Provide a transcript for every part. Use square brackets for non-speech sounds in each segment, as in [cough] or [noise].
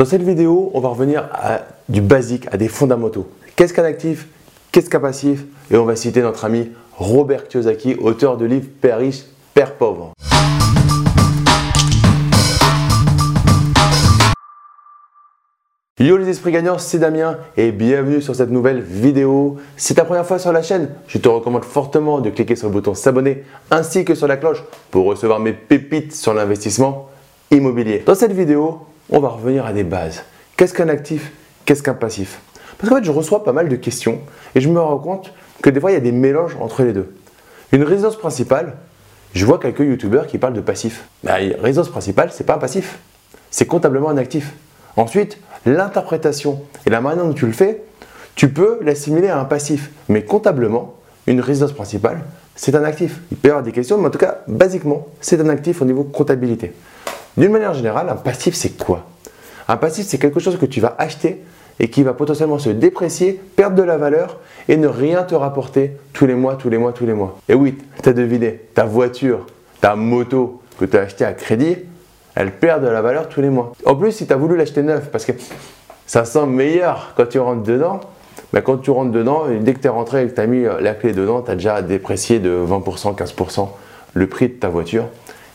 Dans cette vidéo, on va revenir à du basique, à des fondamentaux. Qu'est-ce qu'un actif? Qu'est-ce qu'un passif? Et on va citer notre ami Robert Kiyosaki, auteur de livre Père riche, Père pauvre. Yo les esprits gagnants, c'est Damien et bienvenue sur cette nouvelle vidéo. Si c'est ta première fois sur la chaîne, je te recommande fortement de cliquer sur le bouton s'abonner ainsi que sur la cloche pour recevoir mes pépites sur l'investissement immobilier. Dans cette vidéo, on va revenir à des bases. Qu'est-ce qu'un actif? Qu'est-ce qu'un passif? Parce qu'en fait, je reçois pas mal de questions et je me rends compte que des fois, il y a des mélanges entre les deux. Une résidence principale, je vois quelques youtubeurs qui parlent de passif. Mais une résidence principale, c'est pas un passif. C'est comptablement un actif. Ensuite, l'interprétation et la manière dont tu le fais, tu peux l'assimiler à un passif. Mais comptablement, une résidence principale, c'est un actif. Il peut y avoir des questions, mais en tout cas, basiquement, c'est un actif au niveau comptabilité. D'une manière générale, un passif, c'est quoi? Un passif, c'est quelque chose que tu vas acheter et qui va potentiellement se déprécier, perdre de la valeur et ne rien te rapporter tous les mois, tous les mois, tous les mois. Et oui, tu as deviné, ta voiture, ta moto que tu as acheté à crédit, elle perd de la valeur tous les mois. En plus, si tu as voulu l'acheter neuf, parce que ça sent meilleur quand tu rentres dedans, mais quand tu rentres dedans, dès que tu es rentré et que tu as mis la clé dedans, tu as déjà déprécié de 20%, 15% le prix de ta voiture.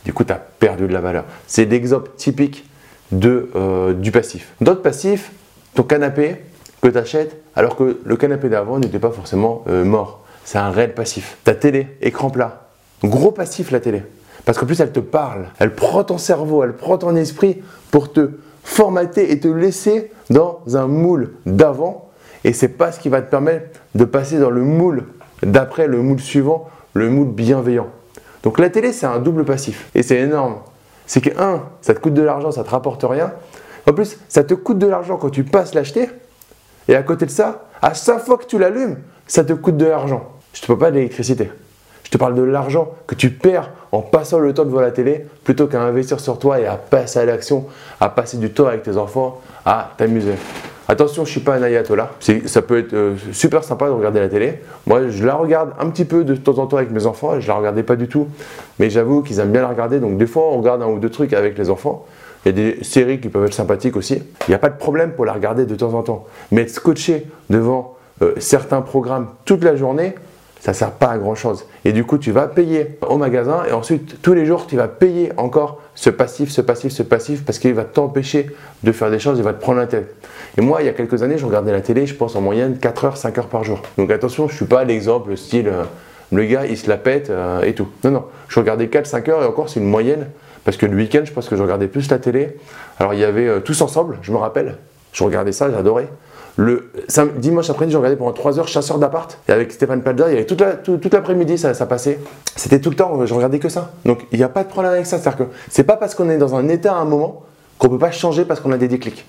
Du coup, tu as perdu de la valeur. C'est l'exemple typique de, euh, du passif. D'autres passifs, ton canapé que tu achètes, alors que le canapé d'avant n'était pas forcément euh, mort. C'est un réel passif. Ta télé, écran plat. Gros passif la télé. Parce qu'en plus, elle te parle, elle prend ton cerveau, elle prend ton esprit pour te formater et te laisser dans un moule d'avant. Et c'est pas ce qui va te permettre de passer dans le moule d'après, le moule suivant, le moule bienveillant. Donc la télé, c'est un double passif. Et c'est énorme. C'est que, un, ça te coûte de l'argent, ça te rapporte rien. En plus, ça te coûte de l'argent quand tu passes l'acheter. Et à côté de ça, à chaque fois que tu l'allumes, ça te coûte de l'argent. Je ne te parle pas d'électricité. Je te parle de l'argent que tu perds en passant le temps devant la télé plutôt qu'à investir sur toi et à passer à l'action, à passer du temps avec tes enfants, à t'amuser. Attention, je ne suis pas un ayatollah. Ça peut être euh, super sympa de regarder la télé. Moi, je la regarde un petit peu de temps en temps avec mes enfants. Je ne la regardais pas du tout. Mais j'avoue qu'ils aiment bien la regarder. Donc, des fois, on regarde un ou deux trucs avec les enfants. Il y a des séries qui peuvent être sympathiques aussi. Il n'y a pas de problème pour la regarder de temps en temps. Mais être scotché devant euh, certains programmes toute la journée, ça sert pas à grand chose. Et du coup, tu vas payer au magasin et ensuite, tous les jours, tu vas payer encore ce passif, ce passif, ce passif parce qu'il va t'empêcher de faire des choses, il va te prendre la tête. Et moi, il y a quelques années, je regardais la télé, je pense en moyenne 4 heures, 5 heures par jour. Donc attention, je ne suis pas l'exemple style euh, le gars, il se la pète euh, et tout. Non, non, je regardais 4-5 heures et encore, c'est une moyenne parce que le week-end, je pense que je regardais plus la télé. Alors il y avait euh, Tous Ensemble, je me rappelle. Je regardais ça, j'adorais. Le dimanche après-midi, j'ai regardé pendant 3 heures Chasseur d'appart. Et avec Stéphane Plaza, il y avait toute, l'après-midi, ça, passait. C'était tout le temps, je regardais que ça. Donc il n'y a pas de problème avec ça. C'est-à-dire que c'est pas parce qu'on est dans un état à un moment qu'on ne peut pas changer parce qu'on a des déclics.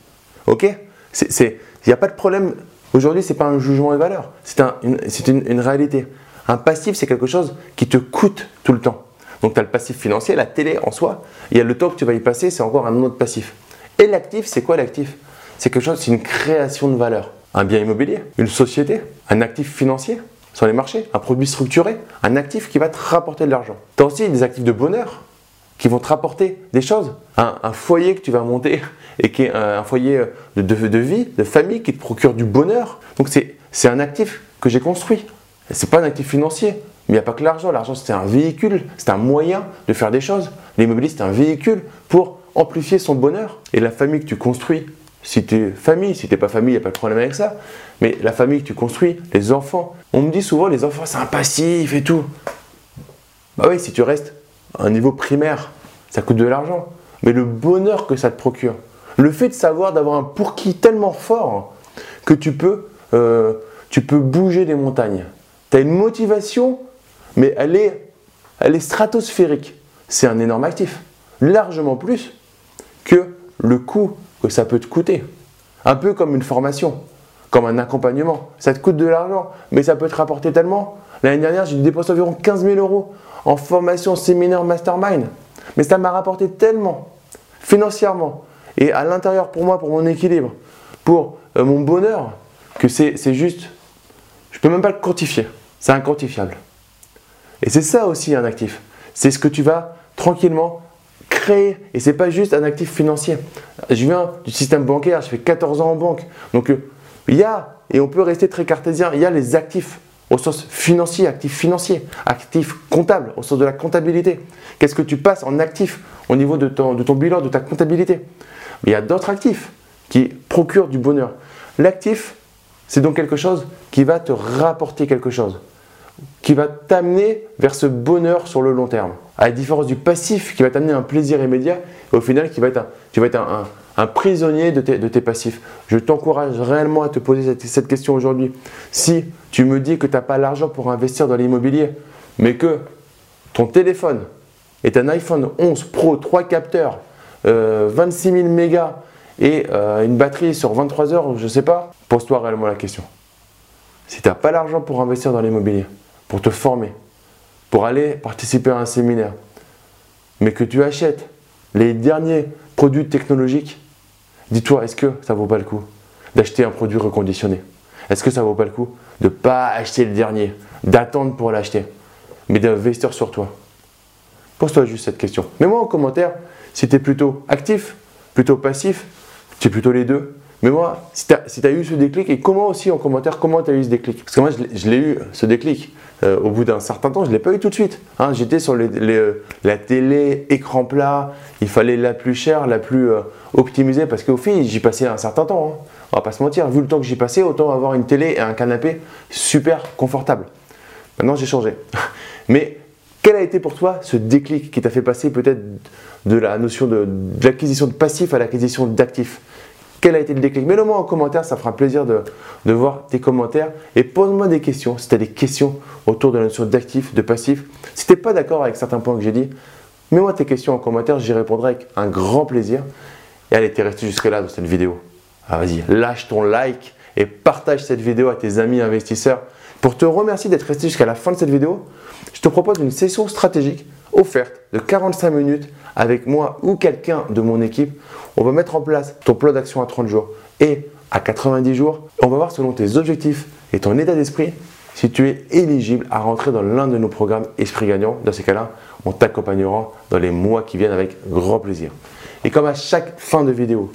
Ok? Il n'y a pas de problème. Aujourd'hui, ce n'est pas un jugement de valeur. C'est une, réalité. Un passif, c'est quelque chose qui te coûte tout le temps. Donc tu as le passif financier, la télé en soi. Il y a le temps que tu vas y passer, c'est encore un autre passif. Et l'actif, c'est quoi l'actif? C'est quelque chose, c'est une création de valeur. Un bien immobilier, une société, un actif financier sur les marchés, un produit structuré, un actif qui va te rapporter de l'argent. Tu as aussi des actifs de bonheur qui vont te rapporter des choses. Un, foyer que tu vas monter [laughs] et qui est un, foyer de, de, vie, de famille qui te procure du bonheur. Donc c'est un actif que j'ai construit. C'est pas un actif financier, mais il n'y a pas que l'argent. L'argent, c'est un véhicule, c'est un moyen de faire des choses. L'immobilier, c'est un véhicule pour amplifier son bonheur. Et la famille que tu construis si tu es famille, si tu n'es pas famille, il n'y a pas de problème avec ça. Mais la famille que tu construis, les enfants, on me dit souvent les enfants c'est un passif et tout. Bah oui, si tu restes à un niveau primaire, ça coûte de l'argent. Mais le bonheur que ça te procure, le fait de savoir d'avoir un pour qui tellement fort que tu peux, euh, bouger des montagnes. Tu as une motivation, mais elle est, elle est stratosphérique. C'est un énorme actif. Largement plus que le coût que ça peut te coûter. Un peu comme une formation, comme un accompagnement. Ça te coûte de l'argent, mais ça peut te rapporter tellement. L'année dernière, j'ai dépensé environ 15 000 euros en formation, séminaire, mastermind. Mais ça m'a rapporté tellement, financièrement, et à l'intérieur pour moi, pour mon équilibre, pour euh, mon bonheur, que c'est juste, je ne peux même pas le quantifier. C'est inquantifiable. Et c'est ça aussi un actif. C'est ce que tu vas tranquillement et c'est pas juste un actif financier. Je viens du système bancaire, je fais 14 ans en banque. Donc euh, il y a, et on peut rester très cartésien, il y a les actifs au sens financier, actifs financiers, actifs comptables, au sens de la comptabilité. Qu'est-ce que tu passes en actif au niveau de ton, de ton bilan, de ta comptabilité? Mais il y a d'autres actifs qui procurent du bonheur. L'actif, c'est donc quelque chose qui va te rapporter quelque chose, qui va t'amener vers ce bonheur sur le long terme. À la différence du passif qui va t'amener un plaisir immédiat, et au final qui va être un, tu vas être un, prisonnier de tes, passifs. Je t'encourage réellement à te poser cette, question aujourd'hui. Si tu me dis que tu n'as pas l'argent pour investir dans l'immobilier, mais que ton téléphone est un iPhone 11 Pro, 3 capteurs, 26 000 mégas et euh, une batterie sur 23 heures, je ne sais pas, pose-toi réellement la question. Si tu n'as pas l'argent pour investir dans l'immobilier, pour te former, pour aller participer à un séminaire, mais que tu achètes les derniers produits technologiques, dis-toi, est-ce que ça vaut pas le coup d'acheter un produit reconditionné? Est-ce que ça vaut pas le coup de ne pas acheter le dernier, d'attendre pour l'acheter, mais d'investir sur toi? Pose-toi juste cette question. Mets-moi en commentaire si tu es plutôt actif, plutôt passif, tu es plutôt les deux, mais moi, si tu as, eu ce déclic, et comment aussi en commentaire, comment tu as eu ce déclic? Parce que moi, je l'ai eu, ce déclic, euh, au bout d'un certain temps, je ne l'ai pas eu tout de suite. Hein. J'étais sur euh, la télé, écran plat, il fallait la plus chère, la plus euh, optimisée, parce qu'au fil, j'y passais un certain temps. Hein. On va pas se mentir, vu le temps que j'y passais, autant avoir une télé et un canapé super confortable. Maintenant, j'ai changé. [laughs] Mais quel a été pour toi ce déclic qui t'a fait passer peut-être de la notion de, de l'acquisition de passif à l'acquisition d'actifs? Quel a été le déclic Mets-le moi en commentaire, ça fera plaisir de, voir tes commentaires. Et pose-moi des questions, si tu as des questions autour de la notion d'actif, de passif. Si tu n'es pas d'accord avec certains points que j'ai dit, mets-moi tes questions en commentaire, j'y répondrai avec un grand plaisir. Et allez, t'es resté jusque là dans cette vidéo. Ah, vas-y, lâche ton like et partage cette vidéo à tes amis investisseurs. Pour te remercier d'être resté jusqu'à la fin de cette vidéo, je te propose une session stratégique offerte de 45 minutes avec moi ou quelqu'un de mon équipe. On va mettre en place ton plan d'action à 30 jours et à 90 jours. On va voir selon tes objectifs et ton état d'esprit si tu es éligible à rentrer dans l'un de nos programmes Esprit Gagnant. Dans ces cas-là, on t'accompagnera dans les mois qui viennent avec grand plaisir. Et comme à chaque fin de vidéo,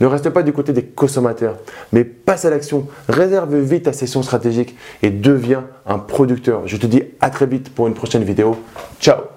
ne reste pas du côté des consommateurs, mais passe à l'action, réserve vite ta session stratégique et deviens un producteur. Je te dis à très vite pour une prochaine vidéo. Ciao